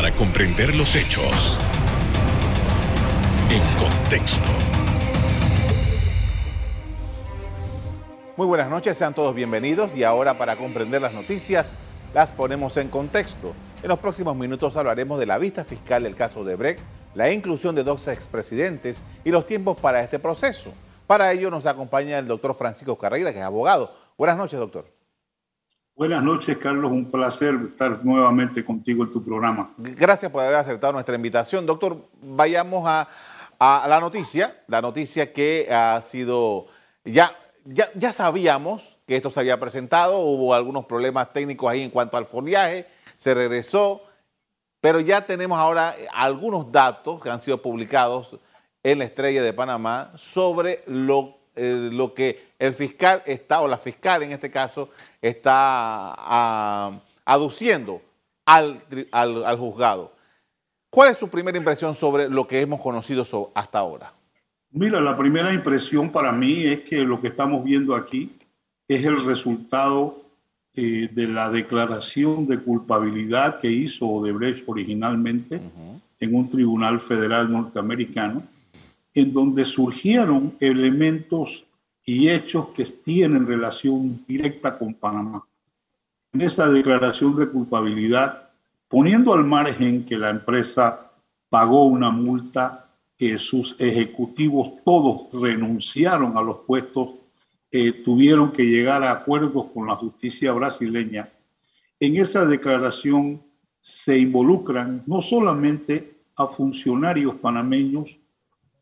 para comprender los hechos en contexto. Muy buenas noches, sean todos bienvenidos y ahora para comprender las noticias las ponemos en contexto. En los próximos minutos hablaremos de la vista fiscal del caso de Brecht, la inclusión de dos expresidentes y los tiempos para este proceso. Para ello nos acompaña el doctor Francisco Carreira, que es abogado. Buenas noches, doctor. Buenas noches, Carlos. Un placer estar nuevamente contigo en tu programa. Gracias por haber aceptado nuestra invitación. Doctor, vayamos a, la noticia. La noticia que ha sido, ya, ya, ya sabíamos que esto se había presentado, hubo algunos problemas técnicos ahí en cuanto al foliaje, se regresó, pero ya tenemos ahora algunos datos que han sido publicados en la Estrella de Panamá sobre lo, eh, lo que el fiscal está, o la fiscal en este caso, está ah, aduciendo al, al, juzgado. ¿Cuál es su primera impresión sobre lo que hemos conocido hasta ahora? Mira, la primera impresión para mí es que lo que estamos viendo aquí es el resultado eh, de la declaración de culpabilidad que hizo Odebrecht originalmente en un tribunal federal norteamericano, en donde surgieron elementos y hechos que tienen relación directa con Panamá. En esa declaración de culpabilidad, poniendo al margen que la empresa pagó una multa, que sus ejecutivos todos renunciaron a los puestos, eh, tuvieron que llegar a acuerdos con la justicia brasileña. En esa declaración se involucran no solamente a funcionarios panameños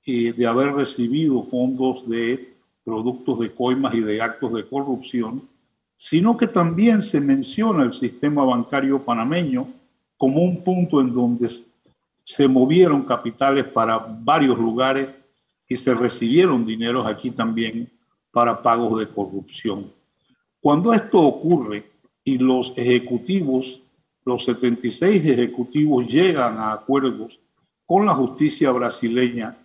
de haber recibido fondos de productos de coimas y de actos de corrupción, sino que también se menciona el sistema bancario panameño como un punto en donde se movieron capitales para varios lugares y se recibieron dineros aquí también para pagos de corrupción. Cuando esto ocurre y los ejecutivos, los 76 ejecutivos llegan a acuerdos con la justicia brasileña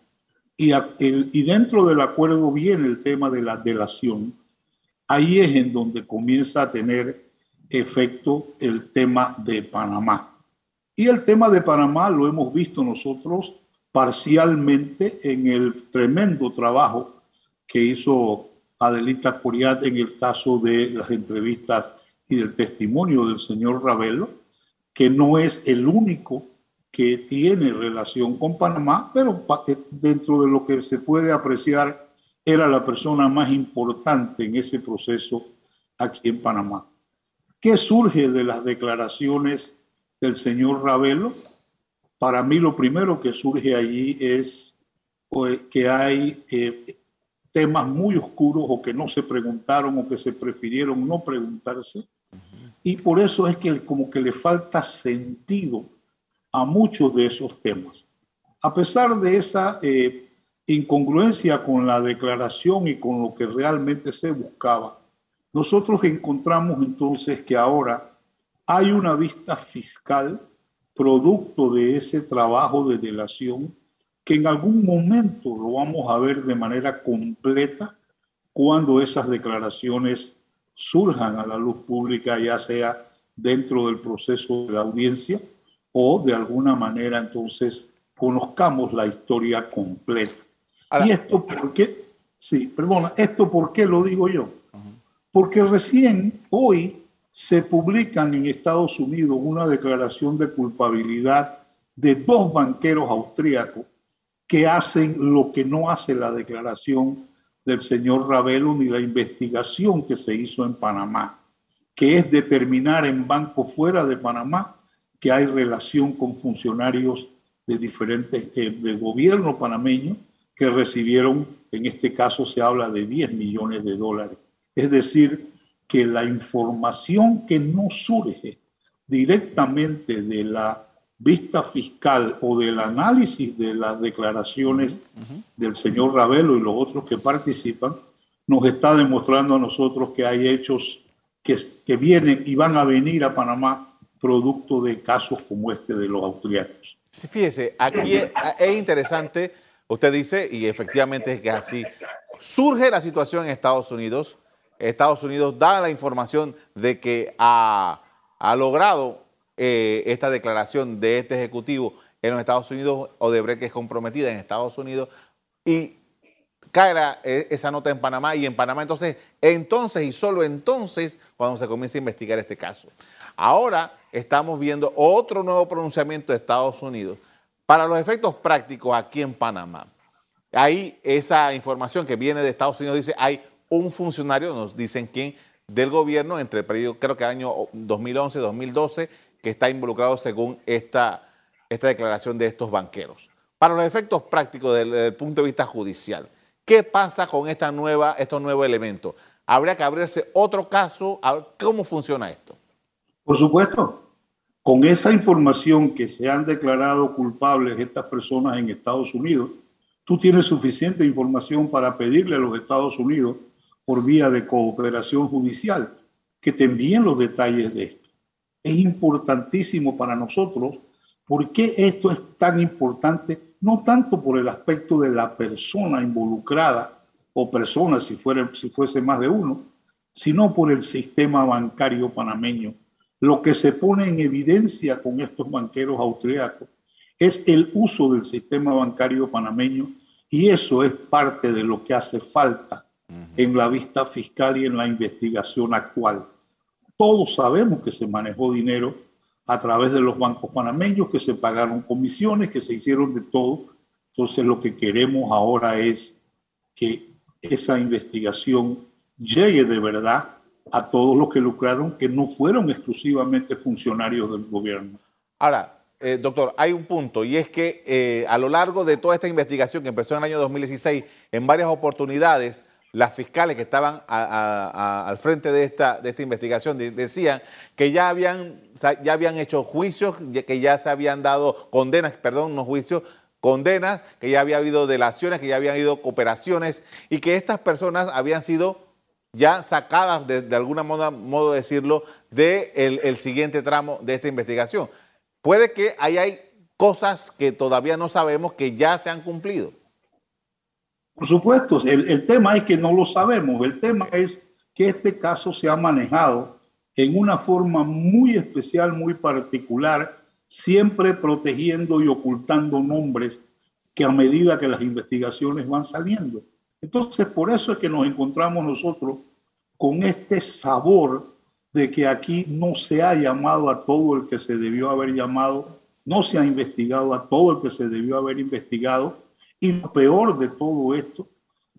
y, dentro del acuerdo viene el tema de la delación. Ahí es en donde comienza a tener efecto el tema de Panamá. Y el tema de Panamá lo hemos visto nosotros parcialmente en el tremendo trabajo que hizo Adelita Coriat en el caso de las entrevistas y del testimonio del señor Ravelo, que no es el único que tiene relación con Panamá, pero eh, dentro de lo que se puede apreciar, era la persona más importante en ese proceso aquí en Panamá. ¿Qué surge de las declaraciones del señor Ravelo? Para mí lo primero que surge allí es pues, que hay eh, temas muy oscuros o que no se preguntaron o que se prefirieron no preguntarse. Y por eso es que como que le falta sentido a muchos de esos temas. A pesar de esa eh, incongruencia con la declaración y con lo que realmente se buscaba, nosotros encontramos entonces que ahora hay una vista fiscal producto de ese trabajo de delación que en algún momento lo vamos a ver de manera completa cuando esas declaraciones surjan a la luz pública, ya sea dentro del proceso de la audiencia o de alguna manera entonces conozcamos la historia completa. y esto por qué, sí, perdona, esto por qué lo digo yo. Porque recién hoy se publican en Estados Unidos una declaración de culpabilidad de dos banqueros austríacos que hacen lo que no hace la declaración del señor Ravelo ni la investigación que se hizo en Panamá, que es determinar en bancos fuera de Panamá que hay relación con funcionarios de diferentes, eh, del gobierno panameño que recibieron, en este caso se habla de 10 millones de dólares. Es decir, que la información que no surge directamente de la vista fiscal o del análisis de las declaraciones del señor Ravelo y los otros que participan, nos está demostrando a nosotros que hay hechos que, que vienen y van a venir a Panamá producto de casos como este de los austriacos. Fíjese, aquí es, interesante, usted dice, y efectivamente es que así, surge la situación en Estados Unidos, Estados Unidos da la información de que ha, ha logrado eh, esta declaración de este ejecutivo en los Estados Unidos, Odebrecht es comprometida en Estados Unidos y cae e, esa nota en Panamá y en Panamá entonces, entonces y solo entonces cuando se comienza a investigar este caso. Ahora estamos viendo otro nuevo pronunciamiento de Estados Unidos para los efectos prácticos aquí en Panamá. Ahí esa información que viene de Estados Unidos dice, hay un funcionario, nos dicen quién, del gobierno entre el periodo, creo que año 2011-2012, que está involucrado según esta, esta declaración de estos banqueros. Para los efectos prácticos desde el punto de vista judicial, ¿Qué pasa con esta nueva, estos nuevos elementos? ¿Habría que abrirse otro caso? ¿Cómo funciona esto? Por supuesto. Con esa información que se han declarado culpables estas personas en Estados Unidos, tú tienes suficiente información para pedirle a los Estados Unidos por vía de cooperación judicial que te envíen los detalles de esto. Es importantísimo para nosotros. ¿Por qué esto es tan importante? no tanto por el aspecto de la persona involucrada o personas si, si fuese más de uno, sino por el sistema bancario panameño. Lo que se pone en evidencia con estos banqueros austriacos es el uso del sistema bancario panameño y eso es parte de lo que hace falta en la vista fiscal y en la investigación actual. Todos sabemos que se manejó dinero a través de los bancos panameños, que se pagaron comisiones, que se hicieron de todo. Entonces lo que queremos ahora es que esa investigación llegue de verdad a todos los que lucraron, que no fueron exclusivamente funcionarios del gobierno. Ahora, eh, doctor, hay un punto y es que eh, a lo largo de toda esta investigación que empezó en el año 2016, en varias oportunidades, las fiscales que estaban al frente de esta, de esta investigación decían que ya habían, ya habían hecho juicios, que ya se habían dado condenas, perdón, no juicios, condenas, que ya había habido delaciones, que ya habían habido cooperaciones y que estas personas habían sido ya sacadas de, alguna modo, decirlo, del de el siguiente tramo de esta investigación. Puede que ahí hay cosas que todavía no sabemos que ya se han cumplido. Por supuesto, el, tema es que no lo sabemos. El tema es que este caso se ha manejado en una forma muy especial, muy particular, siempre protegiendo y ocultando nombres que a medida que las investigaciones van saliendo. Entonces, por eso es que nos encontramos nosotros con este sabor de que aquí no se ha llamado a todo el que se debió haber llamado, no se ha investigado a todo el que se debió haber investigado, y lo peor de todo esto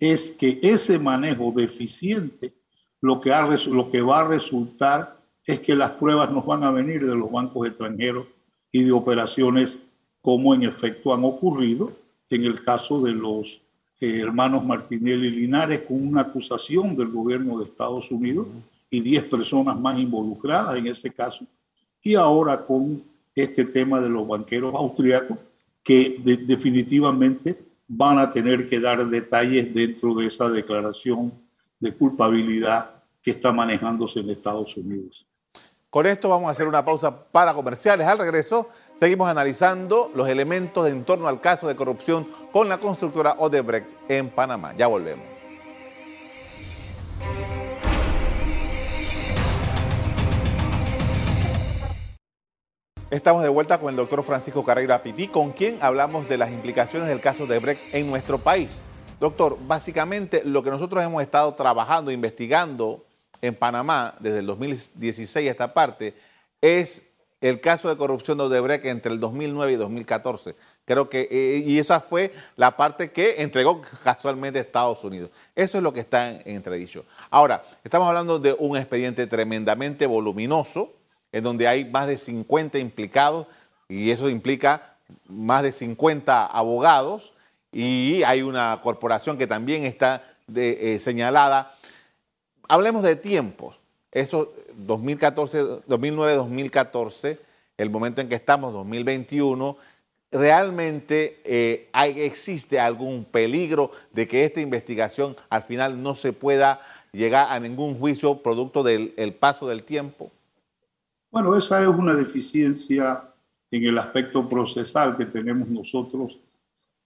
es que ese manejo deficiente lo que, lo que va a resultar es que las pruebas nos van a venir de los bancos extranjeros y de operaciones como en efecto han ocurrido en el caso de los eh, hermanos Martinelli Linares con una acusación del gobierno de Estados Unidos y 10 personas más involucradas en ese caso. Y ahora con este tema de los banqueros austriacos que definitivamente van a tener que dar detalles dentro de esa declaración de culpabilidad que está manejándose en Estados Unidos. Con esto vamos a hacer una pausa para comerciales. Al regreso, seguimos analizando los elementos en torno al caso de corrupción con la constructora Odebrecht en Panamá. Ya volvemos. Estamos de vuelta con el doctor Francisco Carrera Pití, con quien hablamos de las implicaciones del caso de Brecht en nuestro país. Doctor, básicamente lo que nosotros hemos estado trabajando, investigando en Panamá desde el 2016 a esta parte, es el caso de corrupción de Odebrecht entre el 2009 y 2014. Creo que, eh, y esa fue la parte que entregó casualmente Estados Unidos. Eso es lo que está en entredicho. Ahora, estamos hablando de un expediente tremendamente voluminoso, en donde hay más de 50 implicados y eso implica más de 50 abogados y hay una corporación que también está eh, señalada. Hablemos de tiempos. Eso 2014, 2009-2014, el momento en que estamos, 2021, realmente eh, hay, existe algún peligro de que esta investigación al final no se pueda llegar a ningún juicio producto del paso del tiempo? Bueno, esa es una deficiencia en el aspecto procesal que tenemos nosotros.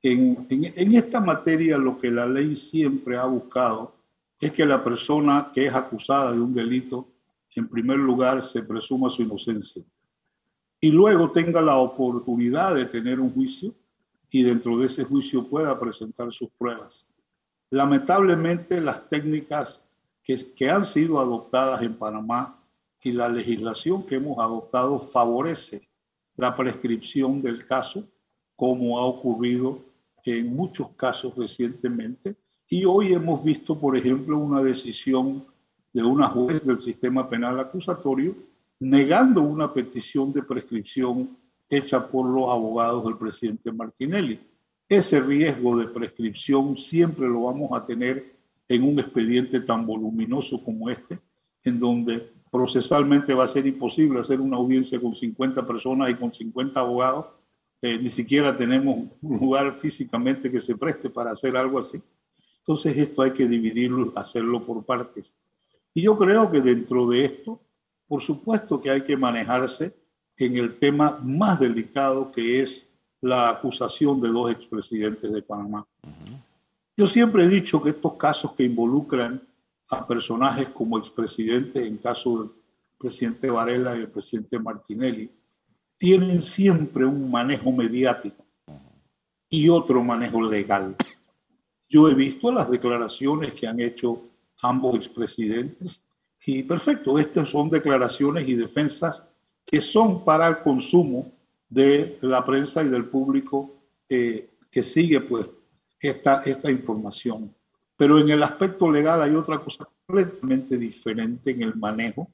En, esta materia lo que la ley siempre ha buscado es que la persona que es acusada de un delito, en primer lugar, se presuma su inocencia. y luego tenga la oportunidad de tener un juicio y dentro de ese juicio pueda presentar sus pruebas. Lamentablemente las técnicas que, han sido adoptadas en Panamá y la legislación que hemos adoptado favorece la prescripción del caso, como ha ocurrido en muchos casos recientemente. Y hoy hemos visto, por ejemplo, una decisión de una juez del sistema penal acusatorio negando una petición de prescripción hecha por los abogados del presidente Martinelli. Ese riesgo de prescripción siempre lo vamos a tener en un expediente tan voluminoso como este, en donde procesalmente va a ser imposible hacer una audiencia con 50 personas y con 50 abogados. Eh, ni siquiera tenemos un lugar físicamente que se preste para hacer algo así. Entonces esto hay que dividirlo, hacerlo por partes. Y yo creo que dentro de esto, por supuesto que hay que manejarse en el tema más delicado que es la acusación de dos expresidentes de Panamá. Yo siempre he dicho que estos casos que involucran a personajes como expresidentes, en caso del presidente Varela y el presidente Martinelli, tienen siempre un manejo mediático y otro manejo legal. Yo he visto las declaraciones que han hecho ambos expresidentes y perfecto, estas son declaraciones y defensas que son para el consumo de la prensa y del público que sigue pues esta, esta información. Pero en el aspecto legal hay otra cosa completamente diferente en el manejo.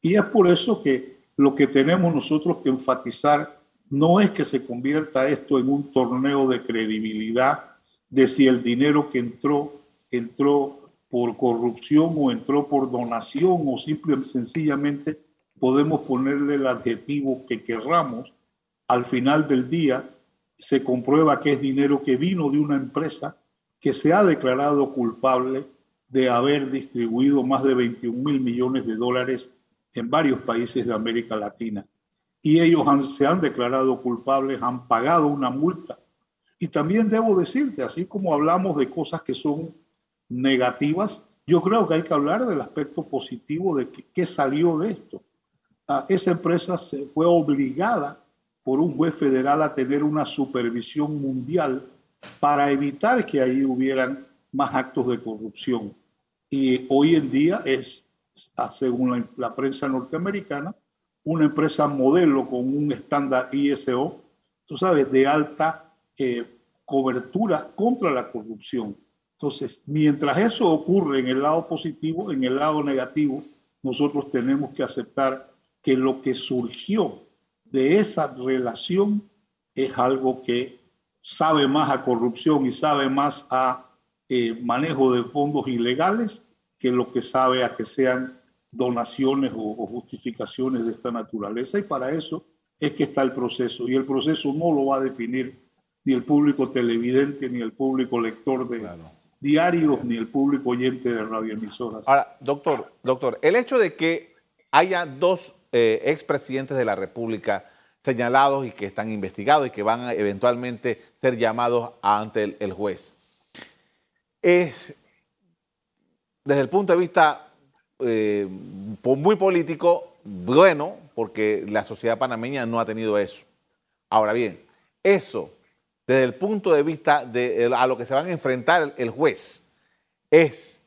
Y es por eso que lo que tenemos nosotros que enfatizar no es que se convierta esto en un torneo de credibilidad de si el dinero que entró entró por corrupción o entró por donación o simplemente sencillamente podemos ponerle el adjetivo que querramos. Al final del día se comprueba que es dinero que vino de una empresa que se ha declarado culpable de haber distribuido más de 21 mil millones de dólares en varios países de América Latina. Y ellos se han declarado culpables, han pagado una multa. Y también debo decirte, así como hablamos de cosas que son negativas, yo creo que hay que hablar del aspecto positivo de qué salió de esto. Ah, esa empresa se fue obligada por un juez federal a tener una supervisión mundial para evitar que ahí hubieran más actos de corrupción. Y hoy en día es, según la, prensa norteamericana, una empresa modelo con un estándar ISO, tú sabes, de alta eh, cobertura contra la corrupción. Entonces, mientras eso ocurre en el lado positivo, en el lado negativo, nosotros tenemos que aceptar que lo que surgió de esa relación es algo que sabe más a corrupción y sabe más a eh, manejo de fondos ilegales que lo que sabe a que sean donaciones o, justificaciones de esta naturaleza. Y para eso es que está el proceso. Y el proceso no lo va a definir ni el público televidente, ni el público lector de diarios, ni el público oyente de radioemisoras. Ahora, doctor, doctor, el hecho de que haya dos eh, expresidentes de la República señalados y que están investigados y que van a eventualmente ser llamados ante el, juez. Es, desde el punto de vista eh, muy político, bueno, porque la sociedad panameña no ha tenido eso. Ahora bien, eso, desde el punto de vista de a lo que se van a enfrentar el, juez, es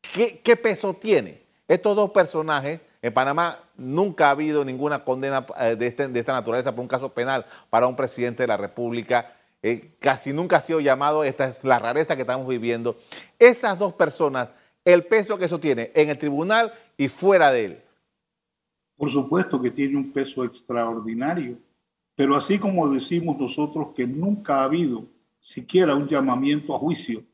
¿qué, ¿qué peso tiene? Estos dos personajes en Panamá nunca ha habido ninguna condena eh, este, de, esta naturaleza por un caso penal para un presidente de la República. Eh, casi nunca ha sido llamado, esta es la rareza que estamos viviendo. Esas dos personas, el peso que eso tiene en el tribunal y fuera de él. Por supuesto que tiene un peso extraordinario, pero así como decimos nosotros que nunca ha habido siquiera un llamamiento a juicio,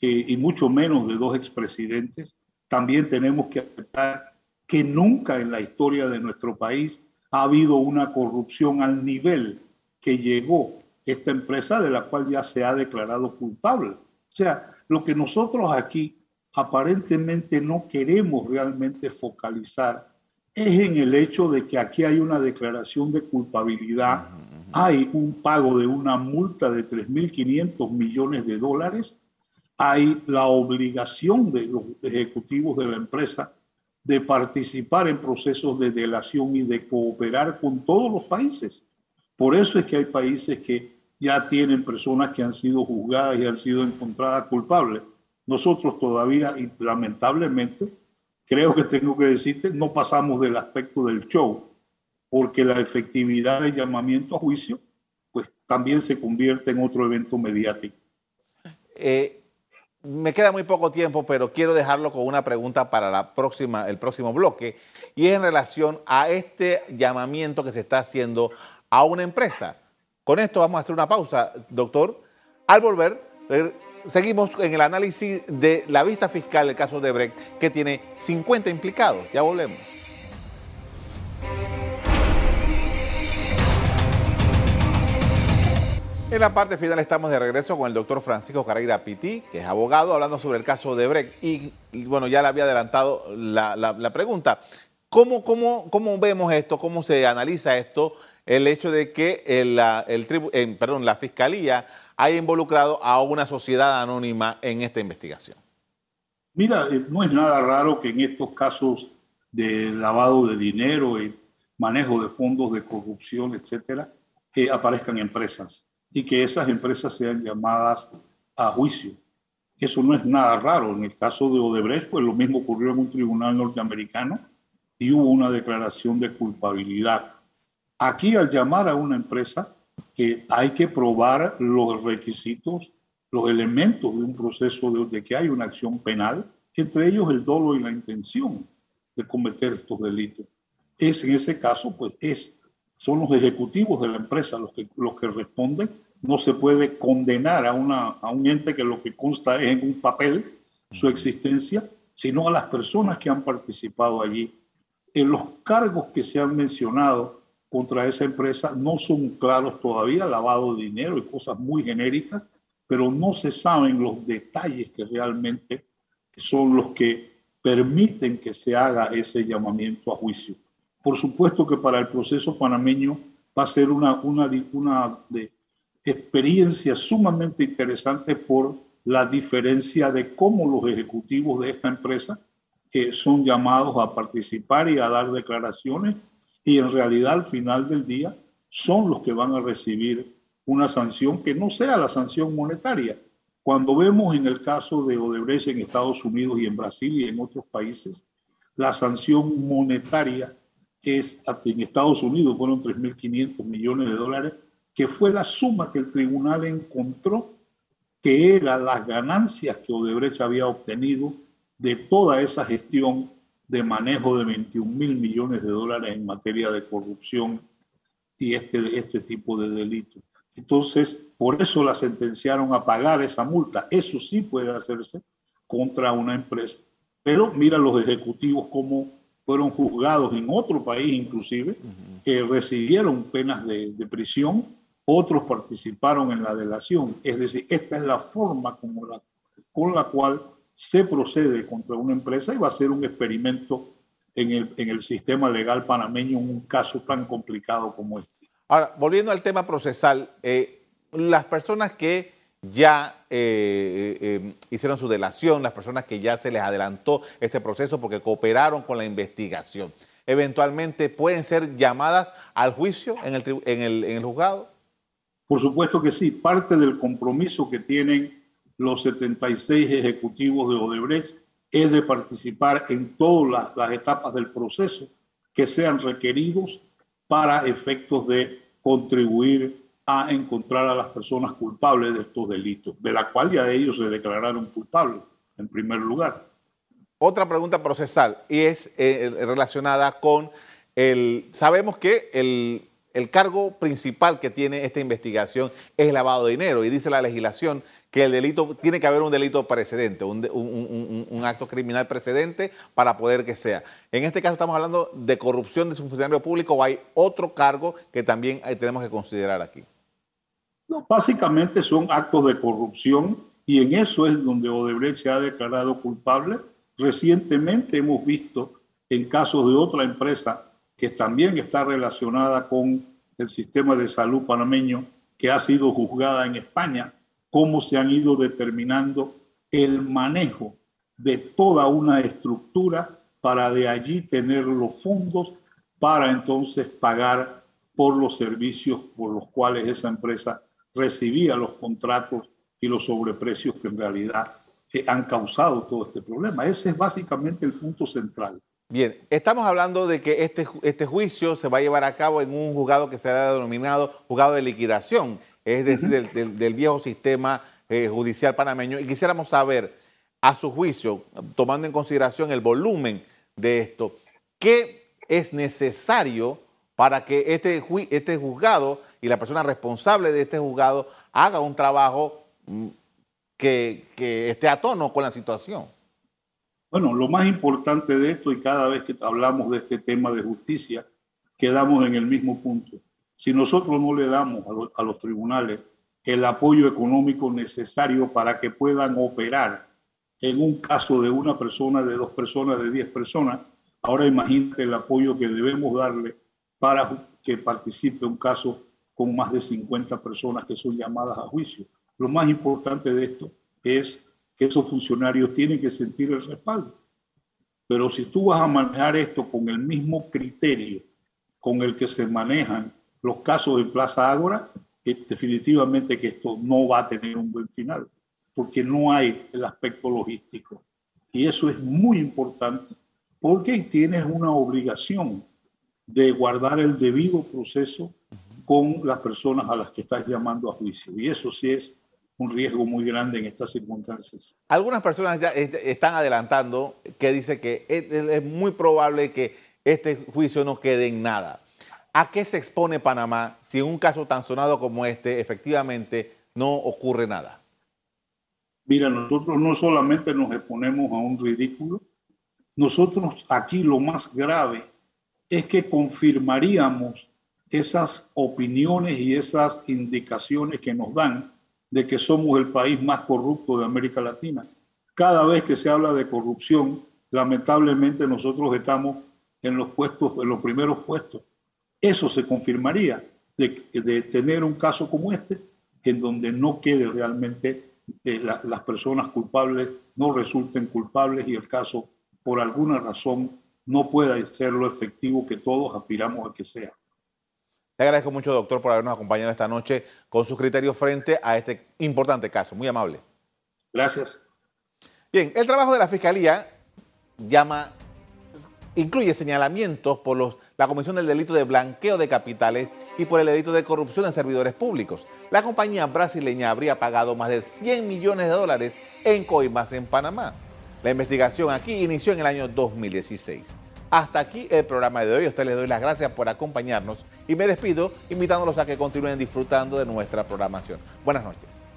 eh, y mucho menos de dos expresidentes, también tenemos que aceptar que nunca en la historia de nuestro país ha habido una corrupción al nivel que llegó esta empresa de la cual ya se ha declarado culpable. O sea, lo que nosotros aquí aparentemente no queremos realmente focalizar es en el hecho de que aquí hay una declaración de culpabilidad, hay un pago de una multa de 3.500 millones de dólares, hay la obligación de los ejecutivos de la empresa de participar en procesos de delación y de cooperar con todos los países. Por eso es que hay países que ya tienen personas que han sido juzgadas y han sido encontradas culpables. Nosotros todavía, y lamentablemente, creo que tengo que decirte, no pasamos del aspecto del show, porque la efectividad del llamamiento a juicio, pues también se convierte en otro evento mediático. Eh, me queda muy poco tiempo, pero quiero dejarlo con una pregunta para la próxima, el próximo bloque, y es en relación a este llamamiento que se está haciendo a una empresa. Con esto vamos a hacer una pausa, doctor. Al volver, seguimos en el análisis de la vista fiscal del caso de Brecht, que tiene 50 implicados. Ya volvemos. En la parte final estamos de regreso con el doctor Francisco Carreira Pití, que es abogado, hablando sobre el caso de Brecht. Y bueno, ya le había adelantado la, pregunta. ¿Cómo, cómo, cómo vemos esto? ¿Cómo se analiza esto? El hecho de que el, el, perdón, la Fiscalía haya involucrado a una sociedad anónima en esta investigación. Mira, eh, no es nada raro que en estos casos de lavado de dinero y manejo de fondos de corrupción, etcétera, eh, aparezcan empresas y que esas empresas sean llamadas a juicio. Eso no es nada raro. En el caso de Odebrecht, pues lo mismo ocurrió en un tribunal norteamericano y hubo una declaración de culpabilidad. Aquí al llamar a una empresa, que hay que probar los requisitos, los elementos de un proceso de, de que hay una acción penal, entre ellos el dolo y la intención de cometer estos delitos. Es en ese caso, pues es son los ejecutivos de la empresa los que, los que responden. No se puede condenar a, una, a un ente que lo que consta es en un papel su existencia, sino a las personas que han participado allí. En los cargos que se han mencionado contra esa empresa no son claros todavía, lavado de dinero y cosas muy genéricas, pero no se saben los detalles que realmente son los que permiten que se haga ese llamamiento a juicio. Por supuesto que para el proceso panameño va a ser una, una, una de experiencia sumamente interesante por la diferencia de cómo los ejecutivos de esta empresa que son llamados a participar y a dar declaraciones y en realidad al final del día son los que van a recibir una sanción que no sea la sanción monetaria. Cuando vemos en el caso de Odebrecht en Estados Unidos y en Brasil y en otros países, la sanción monetaria es en Estados Unidos fueron 3.500 millones de dólares, que fue la suma que el tribunal encontró que era las ganancias que Odebrecht había obtenido de toda esa gestión de manejo de 21 mil millones de dólares en materia de corrupción y este, este tipo de delitos. Entonces, por eso la sentenciaron a pagar esa multa. Eso sí puede hacerse contra una empresa. Pero mira los ejecutivos como fueron juzgados en otro país inclusive, que recibieron penas de, prisión, otros participaron en la delación. Es decir, esta es la forma como la, con la cual se procede contra una empresa y va a ser un experimento en el, en el sistema legal panameño en un caso tan complicado como este. Ahora, volviendo al tema procesal, eh, las personas que ya eh, eh, hicieron su delación, las personas que ya se les adelantó ese proceso porque cooperaron con la investigación. Eventualmente pueden ser llamadas al juicio en el, en el, en el juzgado. Por supuesto que sí, parte del compromiso que tienen los 76 ejecutivos de Odebrecht es de participar en todas las etapas del proceso que sean requeridos para efectos de contribuir a encontrar a las personas culpables de estos delitos, de la cual ya ellos se declararon culpables en primer lugar. Otra pregunta procesal y es eh, relacionada con el... Sabemos que el, el cargo principal que tiene esta investigación es lavado de dinero y dice la legislación que el delito tiene que haber un delito precedente, un, un, un, acto criminal precedente para poder que sea. En este caso estamos hablando de corrupción de su funcionario público o hay otro cargo que también tenemos que considerar aquí. Básicamente son actos de corrupción y en eso es donde Odebrecht se ha declarado culpable. Recientemente hemos visto en casos de otra empresa que también está relacionada con el sistema de salud panameño, que ha sido juzgada en España, cómo se han ido determinando el manejo de toda una estructura para de allí tener los fondos para entonces pagar por los servicios por los cuales esa empresa recibía los contratos y los sobreprecios que en realidad eh, han causado todo este problema. Ese es básicamente el punto central. Bien, estamos hablando de que este, este juicio se va a llevar a cabo en un juzgado que se ha denominado juzgado de liquidación, es decir, del, viejo sistema eh, judicial panameño. Y quisiéramos saber, a su juicio, tomando en consideración el volumen de esto, ¿qué es necesario para que este, este juzgado y la persona responsable de este juzgado haga un trabajo mm, que, que esté a tono con la situación? Bueno, lo más importante de esto, y cada vez que hablamos de este tema de justicia, quedamos en el mismo punto. Si nosotros no le damos a los, tribunales el apoyo económico necesario para que puedan operar en un caso de una persona, de dos personas, de diez personas, ahora imagínate el apoyo que debemos darle para que participe un caso con más de 50 personas que son llamadas a juicio. Lo más importante de esto es esos funcionarios tienen que sentir el respaldo. Pero si tú vas a manejar esto con el mismo criterio con el que se manejan los casos de Plaza Ágora, definitivamente que esto no va a tener un buen final, porque no hay el aspecto logístico. Y eso es muy importante, porque tienes una obligación de guardar el debido proceso con las personas a las que estás llamando a juicio. Y eso sí es un riesgo muy grande en estas circunstancias. Algunas personas ya están adelantando que dice que es, muy probable que este juicio no quede en nada. ¿A qué se expone Panamá si en un caso tan sonado como este efectivamente no ocurre nada? Mira, nosotros no solamente nos exponemos a un ridículo, nosotros aquí lo más grave es que confirmaríamos esas opiniones y esas indicaciones que nos dan de que somos el país más corrupto de América Latina. Cada vez que se habla de corrupción, lamentablemente nosotros estamos en los puestos, en los primeros puestos. Eso se confirmaría de, tener un caso como este, en donde no quede realmente eh, las personas culpables, no resulten culpables y el caso, por alguna razón, no pueda ser lo efectivo que todos aspiramos a que sea. Le agradezco mucho, doctor, por habernos acompañado esta noche con sus criterios frente a este importante caso. Muy amable. Gracias. Bien, el trabajo de la Fiscalía llama, incluye señalamientos por los, la Comisión del Delito de Blanqueo de Capitales y por el delito de corrupción en servidores públicos. La compañía brasileña habría pagado más de 100 millones de dólares en coimas en Panamá. La investigación aquí inició en el año 2016. Hasta aquí el programa de hoy. A ustedes les doy las gracias por acompañarnos y me despido invitándolos a que continúen disfrutando de nuestra programación. Buenas noches.